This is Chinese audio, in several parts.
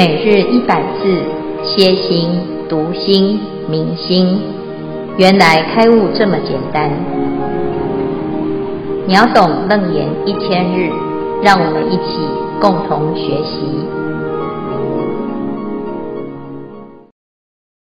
每日一百字，歇心、读心、明心，原来开悟这么简单。秒懂楞严一千日，让我们一起共同学习。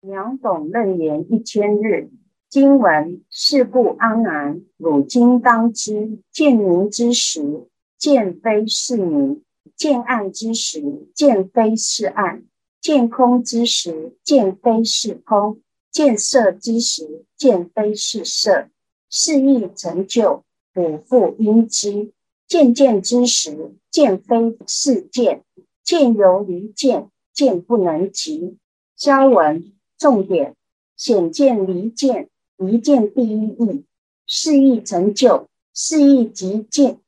秒懂楞严一千日，经文：是故阿难，汝今当知，见明之时，见非是明。见暗之时，见非是暗；见空之时，见非是空；见色之时，见非是色。是亦成就，补复因之。见见之时，见非是见；见犹离见，见不能及。消文重点：显见离见，离见第一义。是亦成就，是亦即见。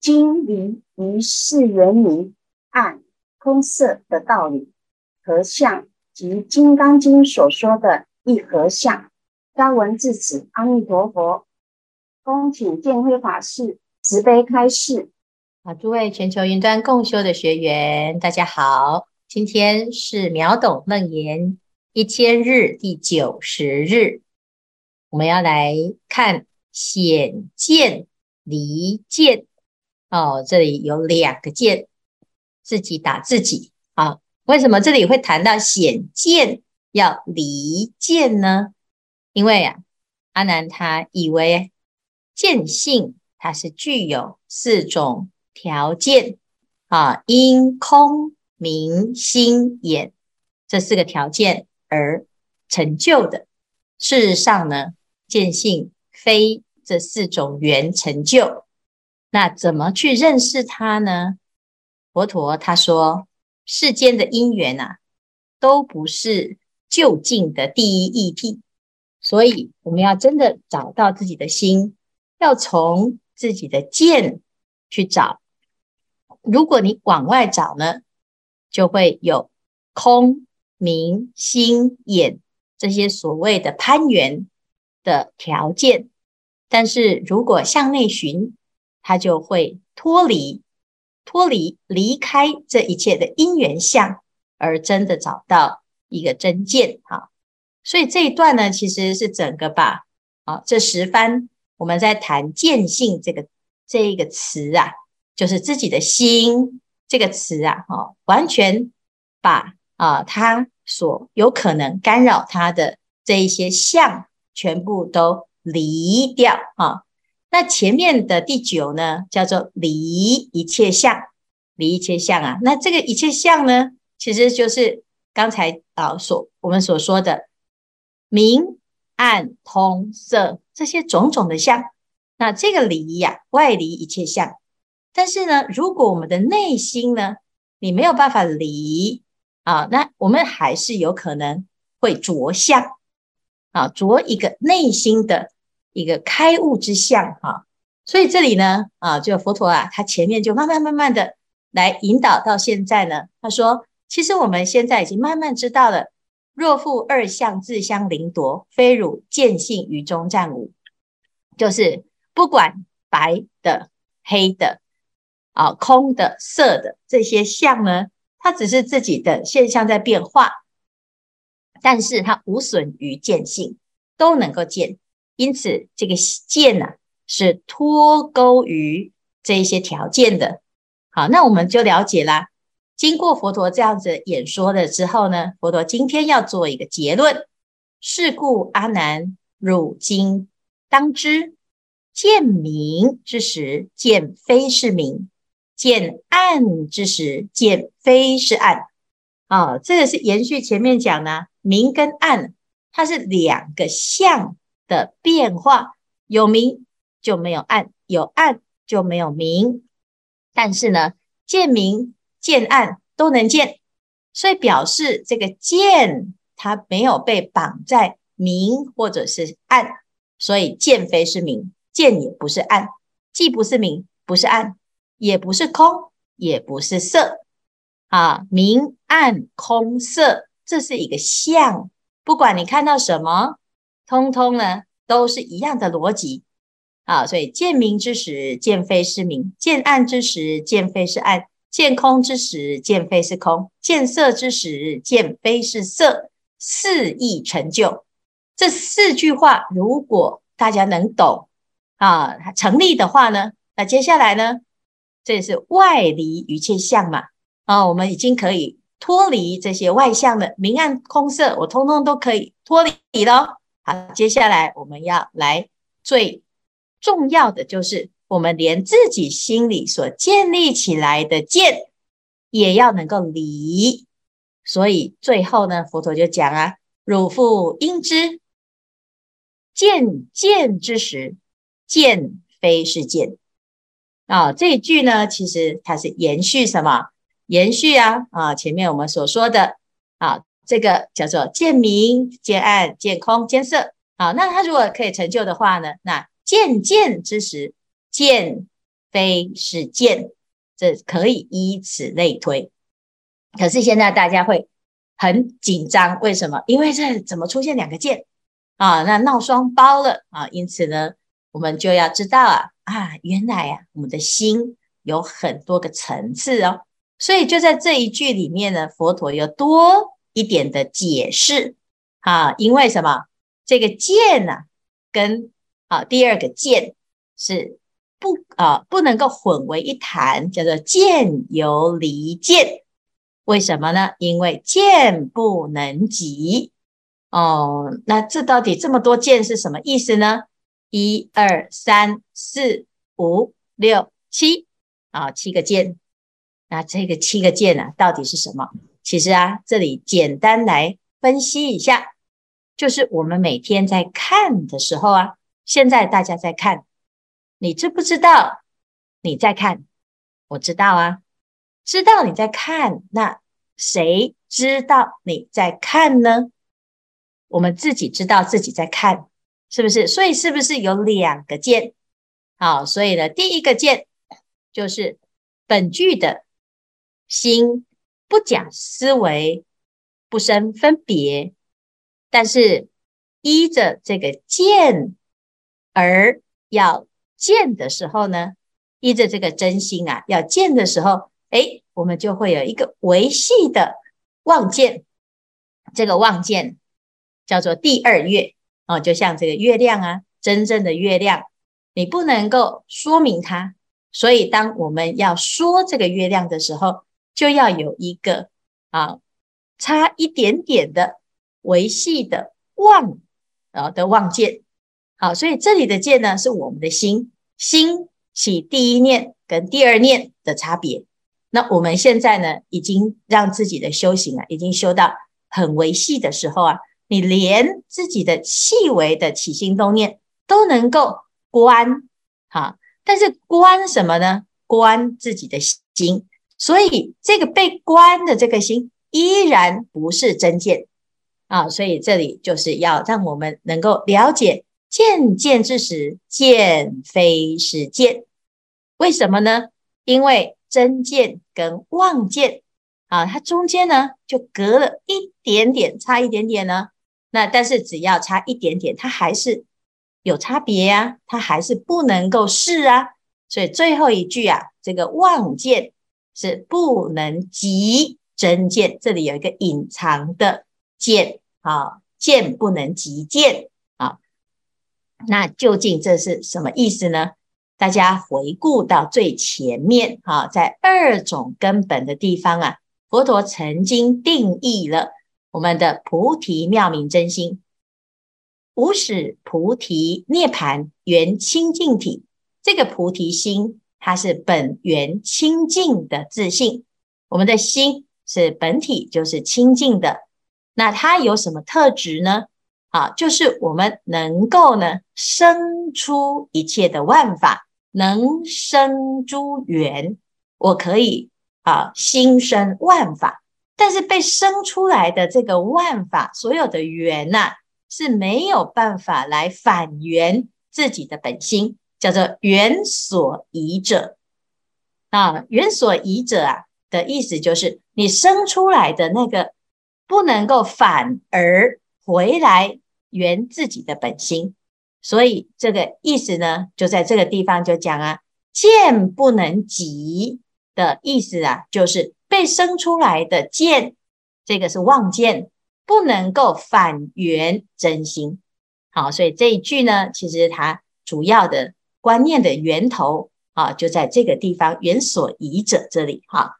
经离于是圆明暗空色的道理，合相即《金刚经》所说的一合相。消文至此，阿弥陀佛。恭请见辉法师慈悲开示。啊，诸位全球云端共修的学员，大家好，今天是秒懂楞严一千日第九十日，我们要来看显见离见。哦，这里有两个见，自己打自己啊。为什么这里会谈到显见要离见呢？因为啊，阿南他以为见性它是具有四种条件啊，因空明心眼这四个条件而成就的。事实上呢，见性非这四种缘成就。那怎么去认识它呢？佛陀他说，世间的因缘啊，都不是究竟的第一义谛，所以我们要真的找到自己的心，要从自己的见去找。如果你往外找呢，就会有空、明、心、眼这些所谓的攀缘的条件，但是如果向内寻，他就会脱离、脱离、离开这一切的因缘相，而真的找到一个真见啊！所以这一段呢，其实是整个把啊这十番我们在谈见性这个这一个词啊，就是自己的心这个词啊，哈，完全把啊他所有可能干扰他的这一些相，全部都离掉啊。那前面的第九呢，叫做离一切相，离一切相啊。那这个一切相呢，其实就是刚才啊所我们所说的明暗通色这些种种的相。那这个离呀，外离一切相。但是呢，如果我们的内心呢，你没有办法离啊，那我们还是有可能会着相啊，着一个内心的。一个开悟之相哈，所以这里呢啊，就佛陀啊，他前面就慢慢慢慢的来引导到现在呢，他说，其实我们现在已经慢慢知道了，若复二相自相凌夺，非汝见性于中暂无，就是不管白的、黑的啊、空的、色的这些相呢，它只是自己的现象在变化，但是它无损于见性，都能够见。因此，这个见呢、啊、是脱钩于这一些条件的。好，那我们就了解啦。经过佛陀这样子演说了之后呢，佛陀今天要做一个结论：是故阿难，汝今当知，见明之时，见非是明；见暗之时，见非是暗。啊，这个是延续前面讲呢，明跟暗，它是两个相。的变化，有明就没有暗，有暗就没有明。但是呢，见明见暗都能见，所以表示这个见它没有被绑在明或者是暗，所以见非是明，见也不是暗，既不是明，不是暗，也不是空，也不是色啊，明暗空色，这是一个相，不管你看到什么。通通呢都是一样的逻辑啊，所以见明之时，见非是明；见暗之时，见非是暗；见空之时，见非是空；见色之时，见非是色。四意成就。这四句话，如果大家能懂啊，成立的话呢，那接下来呢，这是外离一切相嘛啊，我们已经可以脱离这些外相的明暗空色，我通通都可以脱离了。好，接下来我们要来最重要的就是。我们连自己心里所建立起来的见，也要能够离。所以最后呢，佛陀就讲啊：“汝复应知，见见之时，见非是见。”啊，这一句呢，其实它是延续什么？延续啊啊，前面我们所说的啊，这个叫做见明、见暗、见空、见色。啊，那它如果可以成就的话呢，那见见之时。见非是见，这可以以此类推。可是现在大家会很紧张，为什么？因为这怎么出现两个见啊？那闹双胞了啊！因此呢，我们就要知道啊啊，原来啊，我们的心有很多个层次哦。所以就在这一句里面呢，佛陀有多一点的解释啊。因为什么？这个见呢、啊，跟啊第二个见是。不啊，不能够混为一谈，叫做见犹离见。为什么呢？因为见不能及哦。那这到底这么多见是什么意思呢？一二三四五六七啊，七个见。那这个七个见呢、啊，到底是什么？其实啊，这里简单来分析一下，就是我们每天在看的时候啊，现在大家在看。你知不知道你在看？我知道啊，知道你在看。那谁知道你在看呢？我们自己知道自己在看，是不是？所以是不是有两个键？好，所以呢，第一个键就是本句的心不假思维，不生分别，但是依着这个见而要。见的时候呢，依着这个真心啊，要见的时候，诶，我们就会有一个维系的望见。这个望见叫做第二月哦，就像这个月亮啊，真正的月亮，你不能够说明它，所以当我们要说这个月亮的时候，就要有一个啊，差一点点的维系的望，啊的望见。好，所以这里的见呢，是我们的心，心起第一念跟第二念的差别。那我们现在呢，已经让自己的修行啊，已经修到很维系的时候啊，你连自己的细微的起心动念都能够观，哈。但是观什么呢？观自己的心。所以这个被关的这个心，依然不是真见啊。所以这里就是要让我们能够了解。见见之时，见非是见，为什么呢？因为真见跟妄见啊，它中间呢就隔了一点点，差一点点呢。那但是只要差一点点，它还是有差别啊，它还是不能够是啊。所以最后一句啊，这个妄见是不能及真见，这里有一个隐藏的见啊，见不能及见啊。那究竟这是什么意思呢？大家回顾到最前面啊，在二种根本的地方啊，佛陀曾经定义了我们的菩提妙明真心，无始菩提涅槃缘清净体。这个菩提心，它是本源清净的自性。我们的心是本体，就是清净的。那它有什么特质呢？啊，就是我们能够呢生出一切的万法，能生诸缘。我可以啊心生万法，但是被生出来的这个万法，所有的缘呐、是没有办法来返缘自己的本心，叫做缘所依者。啊，缘所依者啊的意思就是你生出来的那个不能够反而回来。缘自己的本心，所以这个意思呢，就在这个地方就讲啊，见不能及，的意思啊，就是被生出来的见，这个是妄见，不能够反缘真心。好，所以这一句呢，其实它主要的观念的源头啊，就在这个地方，缘所依者这里哈。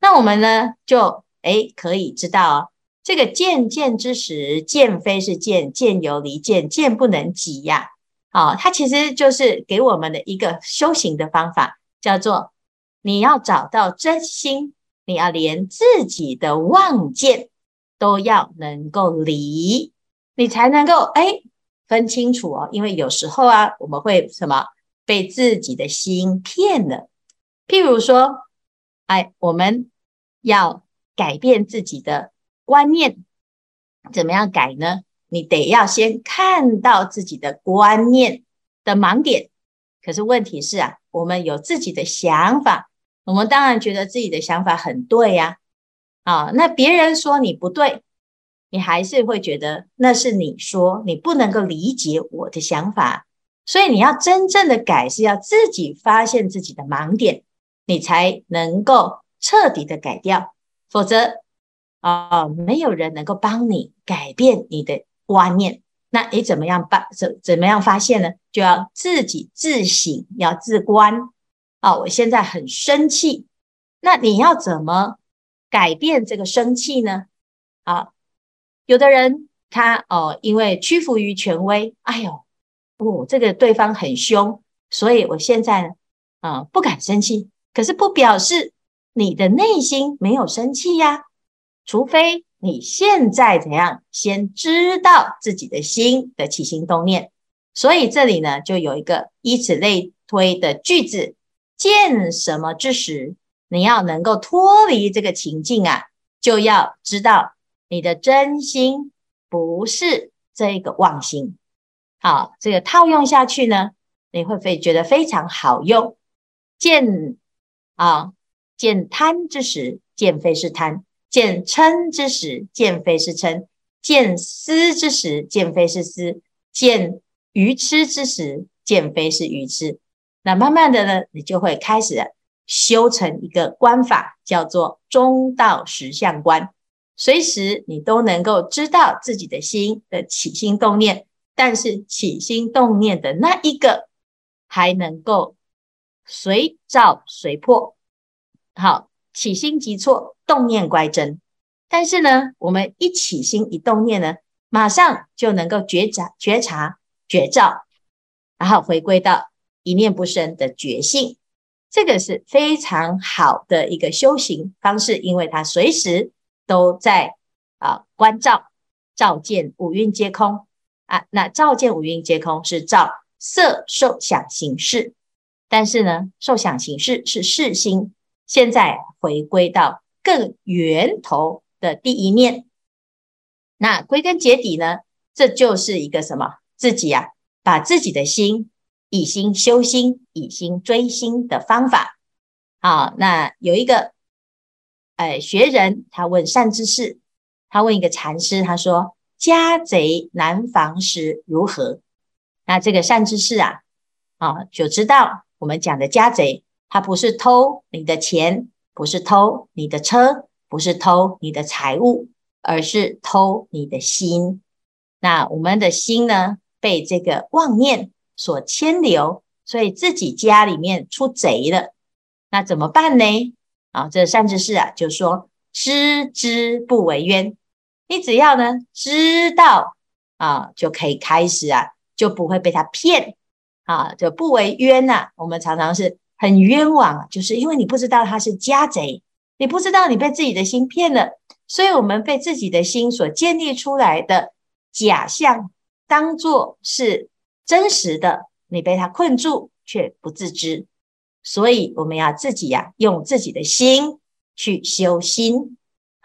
那我们呢，就诶可以知道哦，这个见见之时，见非是见，见犹离见，见不能及呀。啊，它其实就是给我们的一个修行的方法，叫做你要找到真心，你要连自己的妄见都要能够离，你才能够诶分清楚哦，因为有时候啊，我们会什么被自己的心骗了。譬如说，哎，我们要改变自己的观念，怎么样改呢？你得要先看到自己的观念的盲点。可是问题是啊，我们有自己的想法，我们当然觉得自己的想法很对呀。啊，那别人说你不对。你还是会觉得那是你说，你不能够理解我的想法，所以你要真正的改，是要自己发现自己的盲点，你才能够彻底的改掉。否则啊，没有人能够帮你改变你的观念。那你怎么样办？怎怎么样发现呢？就要自己自省，要自观。啊，我现在很生气，那你要怎么改变这个生气呢？啊？有的人他哦，因为屈服于权威，哎呦，哦，这个对方很凶，所以我现在呢，啊、不敢生气。可是不表示你的内心没有生气呀，除非你现在怎样，先知道自己的心的起心动念。所以这里呢，就有一个以此类推的句子：见什么之时，你要能够脱离这个情境啊，就要知道。你的真心不是这个妄心，啊，这个套用下去呢，你会非觉得非常好用。见啊，见贪之时，见非是贪；见嗔之时，见非是嗔；见思之时，见非是思；见愚痴之时，见非是愚痴。那慢慢的呢，你就会开始修成一个观法，叫做中道实相观。随时你都能够知道自己的心的起心动念，但是起心动念的那一个还能够随照随破，好，起心即错，动念乖真。但是呢，我们一起心一动念呢，马上就能够觉察、觉察、觉照，然后回归到一念不生的觉性。这个是非常好的一个修行方式，因为它随时。都在啊，关照照见五蕴皆空啊。那照见五蕴皆空是照色受想行识，但是呢，受想行识是识心。现在回归到更源头的第一念，那归根结底呢，这就是一个什么？自己啊，把自己的心以心修心，以心追心的方法。好，那有一个。哎，学人他问善知识，他问一个禅师，他说：“家贼难防时如何？”那这个善知识啊，啊，就知道我们讲的家贼，他不是偷你的钱，不是偷你的车，不是偷你的财物，而是偷你的心。那我们的心呢，被这个妄念所牵流，所以自己家里面出贼了，那怎么办呢？啊，这善知识啊，就说知之不为冤。你只要呢知道啊，就可以开始啊，就不会被他骗啊，就不为冤呐、啊。我们常常是很冤枉，就是因为你不知道他是家贼，你不知道你被自己的心骗了，所以我们被自己的心所建立出来的假象当作是真实的，你被他困住却不自知。所以我们要自己呀、啊，用自己的心去修心。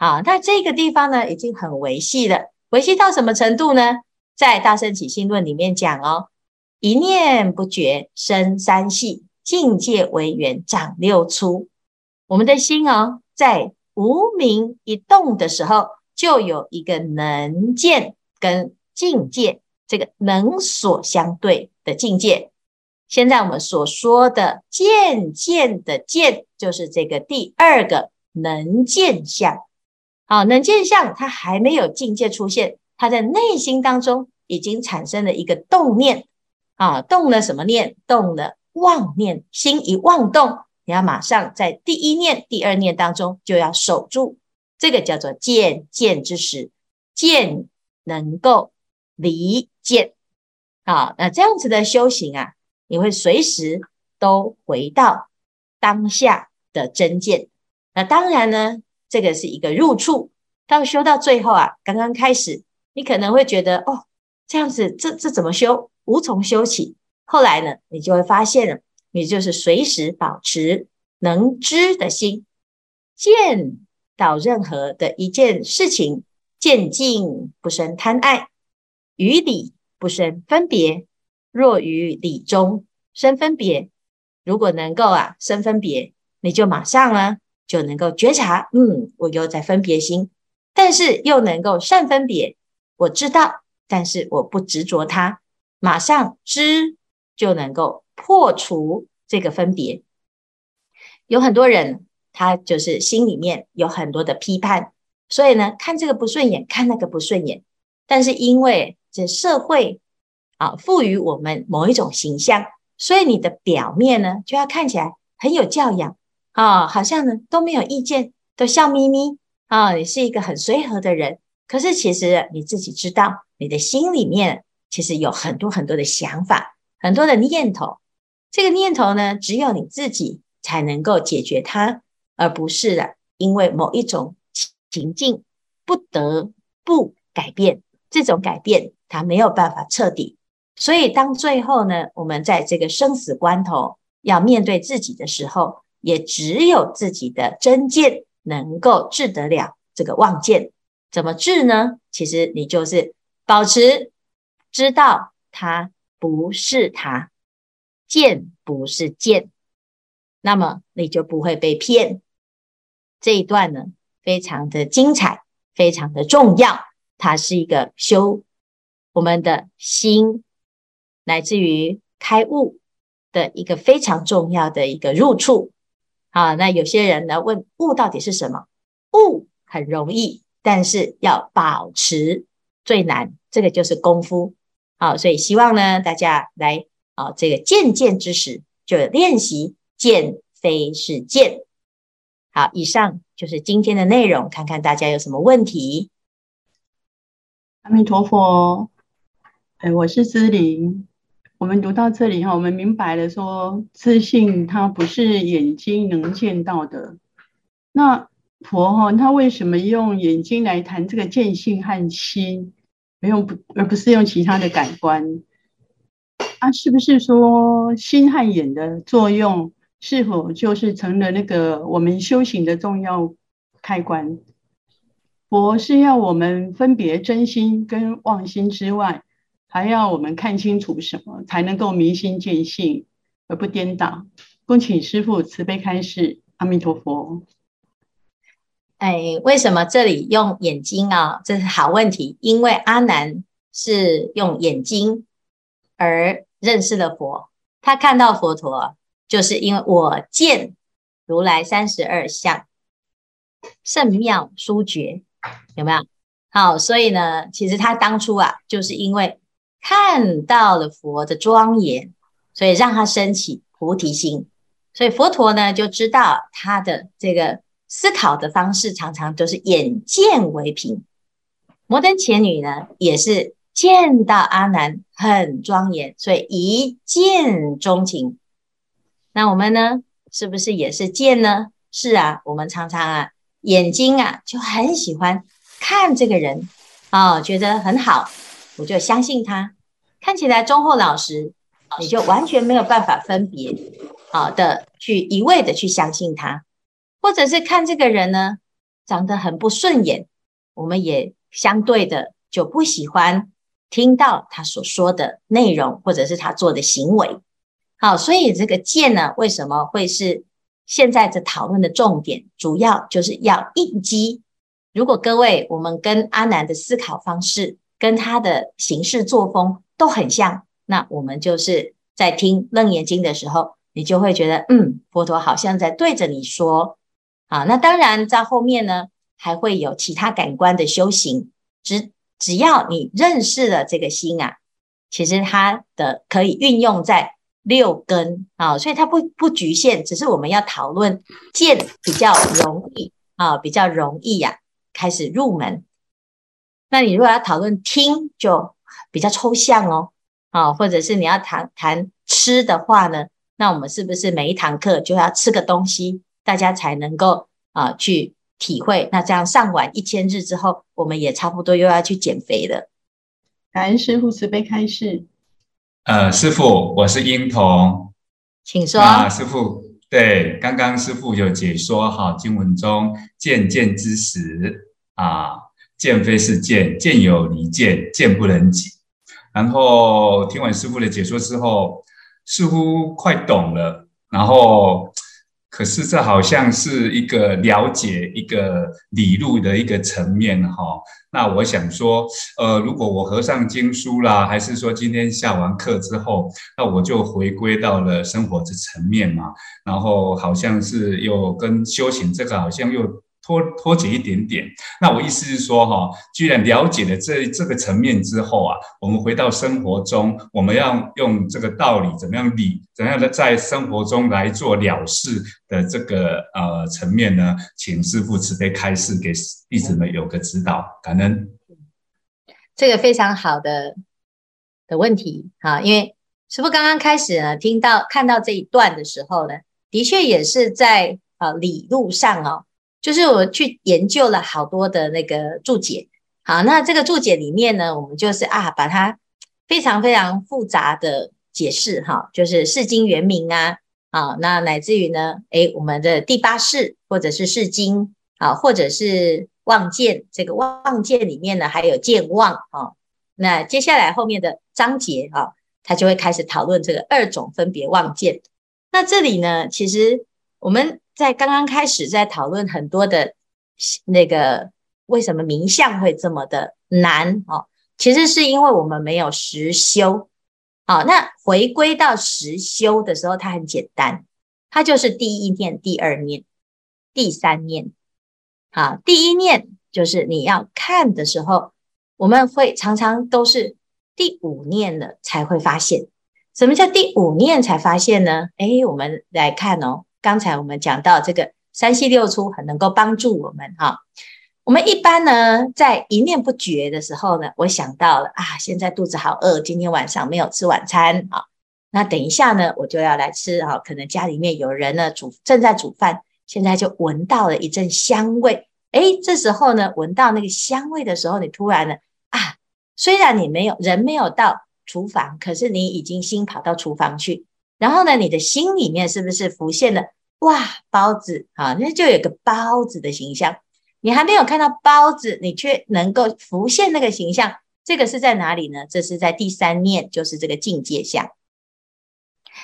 好，那这个地方呢，已经很维系了。维系到什么程度呢？在《大圣起信论》里面讲哦，一念不觉生三系，境界为缘长六出。我们的心哦，在无明一动的时候，就有一个能见跟境界，这个能所相对的境界。现在我们所说的见见的见，就是这个第二个能见相。好，能见相，它还没有境界出现，它在内心当中已经产生了一个动念。啊，动了什么念？动了妄念，心一妄动，你要马上在第一念、第二念当中就要守住，这个叫做见见之时，见能够离见。啊，那这样子的修行啊，你会随时都回到当下的真见。那当然呢，这个是一个入处。到修到最后啊，刚刚开始，你可能会觉得哦，这样子，这这怎么修？无从修起，后来呢，你就会发现了，你就是随时保持能知的心，见到任何的一件事情，见境不生贪爱，于理不生分别。若于理中生分别，如果能够啊生分别，你就马上呢就能够觉察，嗯，我又在分别心，但是又能够善分别，我知道，但是我不执着它。马上知就能够破除这个分别。有很多人，他就是心里面有很多的批判，所以呢，看这个不顺眼，看那个不顺眼。但是因为这社会啊，赋予我们某一种形象，所以你的表面呢，就要看起来很有教养啊，好像呢都没有意见，都笑眯眯啊，你是一个很随和的人。可是其实你自己知道，你的心里面。其实有很多很多的想法，很多的念头。这个念头呢，只有你自己才能够解决它，而不是的，因为某一种情境不得不改变。这种改变它没有办法彻底，所以当最后呢，我们在这个生死关头要面对自己的时候，也只有自己的真见能够治得了这个妄见。怎么治呢？其实你就是保持。知道它不是它，见不是见，那么你就不会被骗。这一段呢，非常的精彩，非常的重要。它是一个修我们的心，乃至于开悟的一个非常重要的一个入处。好，那有些人呢问悟到底是什么？悟很容易，但是要保持最难，这个就是功夫。好，所以希望呢，大家来啊，这个见见之时就练习见非是见。好，以上就是今天的内容，看看大家有什么问题。阿弥陀佛，哎，我是姿玲。我们读到这里哈，我们明白了说，自性它不是眼睛能见到的。那佛哈，他为什么用眼睛来谈这个见性和心？不用不，而不是用其他的感官啊？是不是说心和眼的作用，是否就是成了那个我们修行的重要开关？佛是要我们分别真心跟妄心之外，还要我们看清楚什么，才能够明心见性而不颠倒。恭请师父慈悲开示，阿弥陀佛。哎，为什么这里用眼睛啊？这是好问题。因为阿难是用眼睛而认识了佛，他看到佛陀，就是因为我见如来三十二相，甚妙殊绝，有没有？好，所以呢，其实他当初啊，就是因为看到了佛的庄严，所以让他升起菩提心，所以佛陀呢就知道他的这个。思考的方式常常都是眼见为凭。摩登伽女呢，也是见到阿难很庄严，所以一见钟情。那我们呢，是不是也是见呢？是啊，我们常常啊，眼睛啊就很喜欢看这个人啊、哦，觉得很好，我就相信他。看起来忠厚老实，你就完全没有办法分别好的去一味的去相信他。或者是看这个人呢，长得很不顺眼，我们也相对的就不喜欢听到他所说的内容，或者是他做的行为。好，所以这个见呢，为什么会是现在这讨论的重点？主要就是要应机。如果各位我们跟阿南的思考方式，跟他的行事作风都很像，那我们就是在听楞严经的时候，你就会觉得，嗯，佛陀好像在对着你说。啊，那当然在后面呢，还会有其他感官的修行。只只要你认识了这个心啊，其实它的可以运用在六根啊，所以它不不局限，只是我们要讨论见比较容易啊，比较容易呀、开始入门。那你如果要讨论听，就比较抽象哦，啊，或者是你要谈谈吃的话呢，那我们是不是每一堂课就要吃个东西，大家才能够啊去。体会，那这样上完一千日之后，我们也差不多又要去减肥了。感恩师傅慈悲开示。呃，师傅，我是英童，请说。啊，师傅，对，刚刚师傅有解说哈，经文中渐渐之时啊，见非是见，见有离见，见不能及。然后听完师父的解说之后，似乎快懂了，然后。可是这好像是一个了解一个理路的一个层面哈。那我想说，呃，如果我合上经书啦，还是说今天下完课之后，那我就回归到了生活这层面嘛。然后好像是又跟修行这个好像又。脱脱节一点点，那我意思是说，哈，既然了解了这这个层面之后啊，我们回到生活中，我们要用这个道理怎么样理，怎样的在生活中来做了事的这个呃层面呢？请师父慈悲开示，给弟子们有个指导，感恩。这个非常好的的问题哈，因为师父刚刚开始呢，听到看到这一段的时候呢，的确也是在呃理路上哦。就是我去研究了好多的那个注解，好，那这个注解里面呢，我们就是啊，把它非常非常复杂的解释哈，就是释经原名啊，啊，那乃至于呢，诶，我们的第八世或者是释经啊，或者是望见，这个望见里面呢还有见望啊，那接下来后面的章节啊，它就会开始讨论这个二种分别望见。那这里呢，其实我们。在刚刚开始在讨论很多的那个为什么名相会这么的难哦，其实是因为我们没有实修。好，那回归到实修的时候，它很简单，它就是第一念、第二念、第三念。好，第一念就是你要看的时候，我们会常常都是第五念了才会发现。什么叫第五念才发现呢？诶，我们来看哦。刚才我们讲到这个三细六粗很能够帮助我们哈。我们一般呢，在一念不绝的时候呢，我想到了啊，现在肚子好饿，今天晚上没有吃晚餐啊。那等一下呢，我就要来吃啊。可能家里面有人呢煮正在煮饭，现在就闻到了一阵香味。诶，这时候呢，闻到那个香味的时候，你突然呢啊，虽然你没有人没有到厨房，可是你已经心跑到厨房去。然后呢，你的心里面是不是浮现了哇包子啊？那就有个包子的形象。你还没有看到包子，你却能够浮现那个形象，这个是在哪里呢？这是在第三念，就是这个境界下。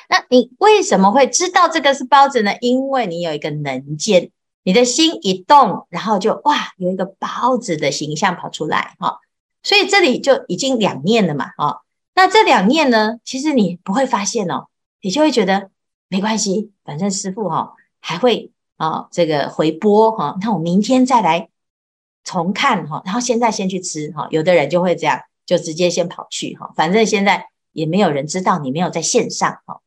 那你为什么会知道这个是包子呢？因为你有一个能见，你的心一动，然后就哇有一个包子的形象跑出来哈。所以这里就已经两念了嘛啊。那这两念呢，其实你不会发现哦。你就会觉得没关系，反正师父哈还会啊这个回播哈，那我明天再来重看哈，然后现在先去吃哈。有的人就会这样，就直接先跑去哈，反正现在也没有人知道你没有在线上哈。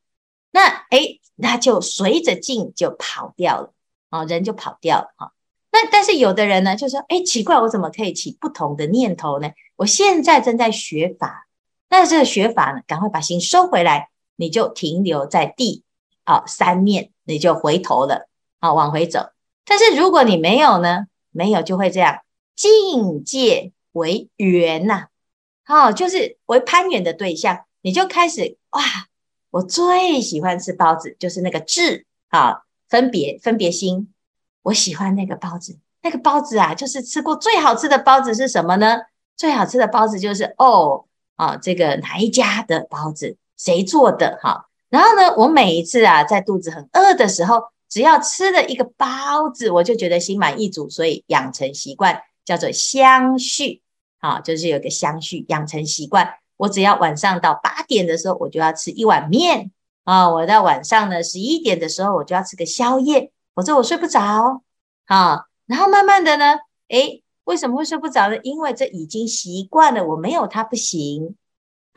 那诶，那就随着境就跑掉了啊，人就跑掉了哈。那但是有的人呢，就说诶，奇怪，我怎么可以起不同的念头呢？我现在正在学法，那这个学法呢，赶快把心收回来。你就停留在第啊三面，你就回头了啊，往回走。但是如果你没有呢，没有就会这样，境界为缘呐，哦，就是为攀缘的对象，你就开始哇，我最喜欢吃包子，就是那个智啊，分别分别心，我喜欢那个包子，那个包子啊，就是吃过最好吃的包子是什么呢？最好吃的包子就是哦啊，这个哪一家的包子？谁做的哈？然后呢，我每一次啊，在肚子很饿的时候，只要吃了一个包子，我就觉得心满意足，所以养成习惯叫做相续，啊，就是有个相续，养成习惯，我只要晚上到八点的时候，我就要吃一碗面啊。我到晚上呢十一点的时候，我就要吃个宵夜，否则我睡不着啊。然后慢慢的呢，诶，为什么会睡不着呢？因为这已经习惯了，我没有它不行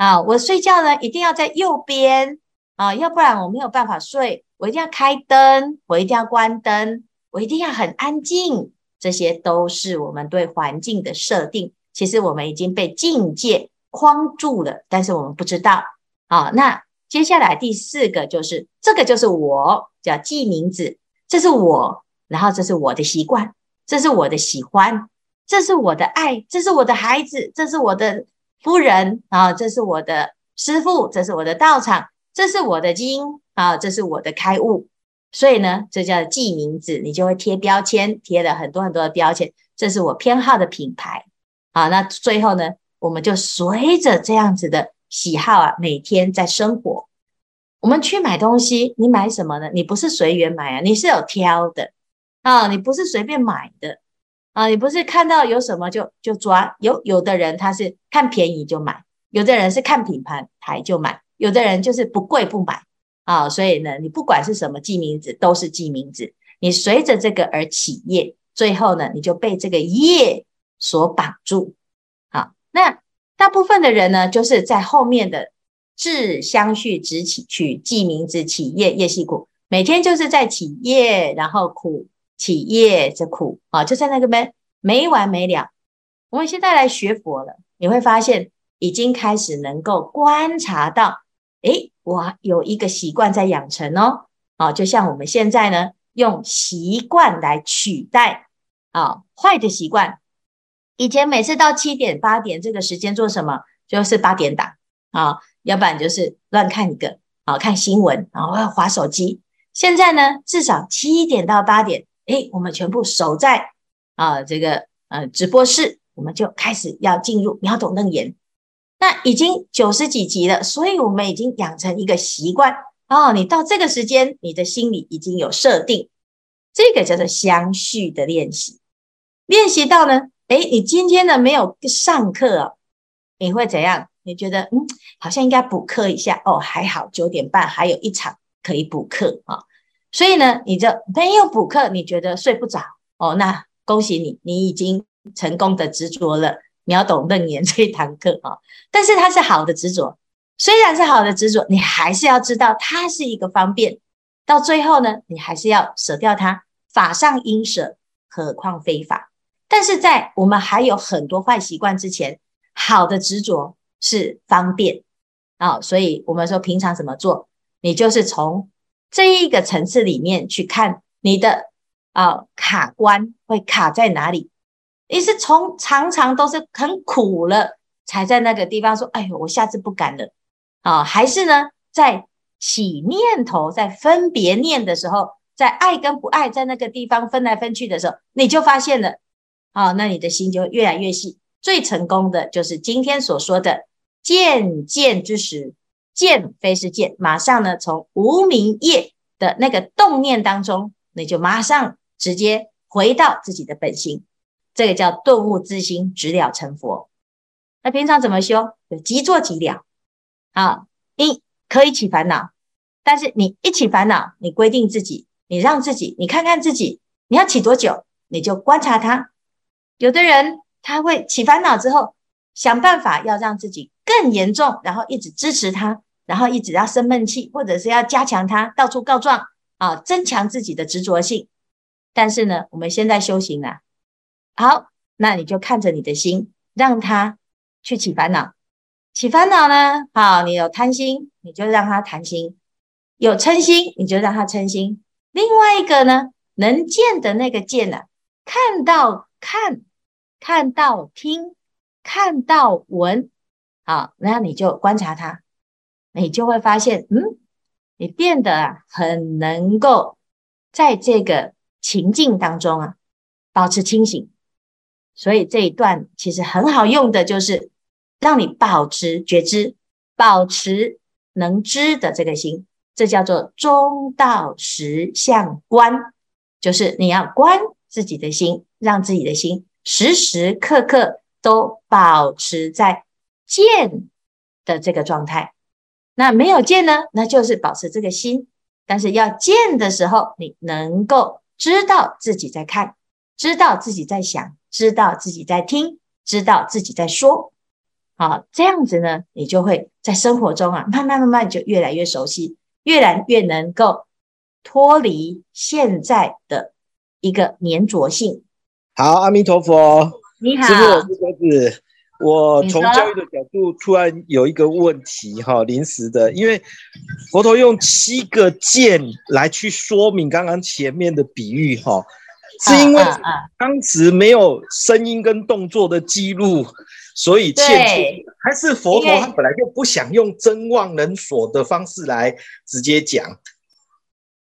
啊。我睡觉呢一定要在右边啊，要不然我没有办法睡。我一定要开灯，我一定要关灯，我一定要很安静。这些都是我们对环境的设定。其实我们已经被境界框住了，但是我们不知道。啊，那接下来第四个就是这个就是我，叫记名字，这是我，然后这是我的习惯，这是我的喜欢，这是我的爱，这是我的孩子，这是我的夫人啊，这是我的师父，这是我的道场，这是我的经啊，这是我的开悟。所以呢，这叫记名字，你就会贴标签，贴了很多很多的标签。这是我偏好的品牌，好，那最后呢，我们就随着这样子的喜好啊，每天在生活。我们去买东西，你买什么呢？你不是随缘买啊，你是有挑的啊，你不是随便买的啊，你不是看到有什么就就抓。有有的人他是看便宜就买，有的人是看品牌牌就买，有的人就是不贵不买。啊、所以呢，你不管是什么记名字，都是记名字。你随着这个而起业，最后呢，你就被这个业所绑住。好，那大部分的人呢，就是在后面的志相续执起去记名字起业业系苦，每天就是在起业，然后苦体业这苦啊，就在那个没没完没了。我们现在来学佛了，你会发现已经开始能够观察到，诶。我有一个习惯在养成哦，啊，就像我们现在呢，用习惯来取代啊坏的习惯。以前每次到七点八点这个时间做什么？就是八点档啊，要不然就是乱看一个啊，看新闻，然后滑手机。现在呢，至少七点到八点，诶，我们全部守在啊这个呃直播室，我们就开始要进入秒懂楞严。那已经九十几集了，所以我们已经养成一个习惯哦。你到这个时间，你的心里已经有设定，这个叫做相续的练习。练习到呢，诶，你今天呢没有上课哦，你会怎样？你觉得嗯，好像应该补课一下哦。还好九点半还有一场可以补课啊，所以呢，你就没有补课，你觉得睡不着哦。那恭喜你，你已经成功的执着了。秒懂楞严这一堂课啊，但是它是好的执着，虽然是好的执着，你还是要知道它是一个方便。到最后呢，你还是要舍掉它。法上应舍，何况非法？但是在我们还有很多坏习惯之前，好的执着是方便啊。所以我们说平常怎么做，你就是从这一个层次里面去看你的啊卡关会卡在哪里。你是从常常都是很苦了，才在那个地方说：“哎呦，我下次不敢了。”啊，还是呢，在起念头、在分别念的时候，在爱跟不爱在那个地方分来分去的时候，你就发现了，啊，那你的心就越来越细。最成功的就是今天所说的渐渐之时，见非是见，马上呢，从无明业的那个动念当中，你就马上直接回到自己的本心。这个叫顿悟自心，直了成佛。那平常怎么修？就即做即了。啊，一可以起烦恼，但是你一起烦恼，你规定自己，你让自己，你看看自己，你要起多久，你就观察它。有的人他会起烦恼之后，想办法要让自己更严重，然后一直支持他，然后一直要生闷气，或者是要加强他，到处告状啊，增强自己的执着性。但是呢，我们现在修行啊。好，那你就看着你的心，让他去起烦恼。起烦恼呢？好，你有贪心，你就让他贪心；有嗔心，你就让他嗔心。另外一个呢，能见的那个见呢、啊？看到看，看到听，看到闻。好，那你就观察他，你就会发现，嗯，你变得啊，很能够在这个情境当中啊，保持清醒。所以这一段其实很好用的，就是让你保持觉知，保持能知的这个心，这叫做中道实相观，就是你要观自己的心，让自己的心时时刻刻都保持在见的这个状态。那没有见呢，那就是保持这个心。但是要见的时候，你能够知道自己在看，知道自己在想，知道自己在听，知道自己在说。好，这样子呢，你就会在生活中啊，慢慢慢慢就越来越熟悉，越来越能够脱离现在的一个黏着性。好，阿弥陀佛，你好，师父，我是鸽子。我从教育的角度突然有一个问题哈，临时的，因为佛陀用七个剑来去说明刚刚前面的比喻哈，是因为当时没有声音跟动作的记录。所以欠缺，还是佛陀他本来就不想用真妄人所的方式来直接讲，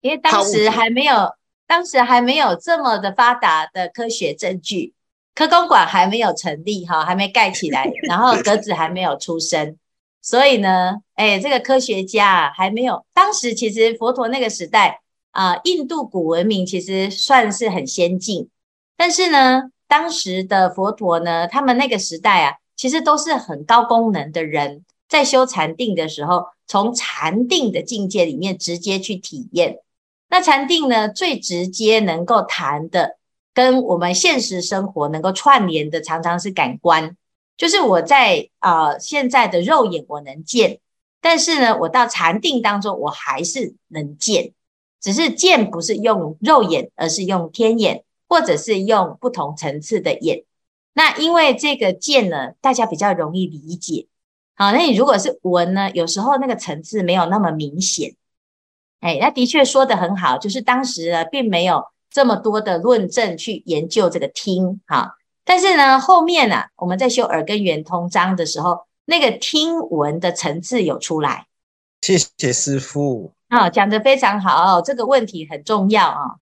因为当时还没有，当时还没有这么的发达的科学证据，科公馆还没有成立哈，还没盖起来，然后格子还没有出生，所以呢，哎，这个科学家还没有。当时其实佛陀那个时代啊，印度古文明其实算是很先进，但是呢，当时的佛陀呢，他们那个时代啊。其实都是很高功能的人，在修禅定的时候，从禅定的境界里面直接去体验。那禅定呢，最直接能够谈的，跟我们现实生活能够串联的，常常是感官。就是我在啊、现在的肉眼我能见，但是呢，我到禅定当中我还是能见，只是见不是用肉眼，而是用天眼，或者是用不同层次的眼。那因为这个见呢，大家比较容易理解。好，那你如果是闻呢，有时候那个层次没有那么明显。哎，那的确说得很好，就是当时呢，并没有这么多的论证去研究这个听。哈，但是呢，后面呢、啊，我们在修耳根圆通章的时候，那个听闻的层次有出来。谢谢师父。啊，讲得非常好，这个问题很重要啊。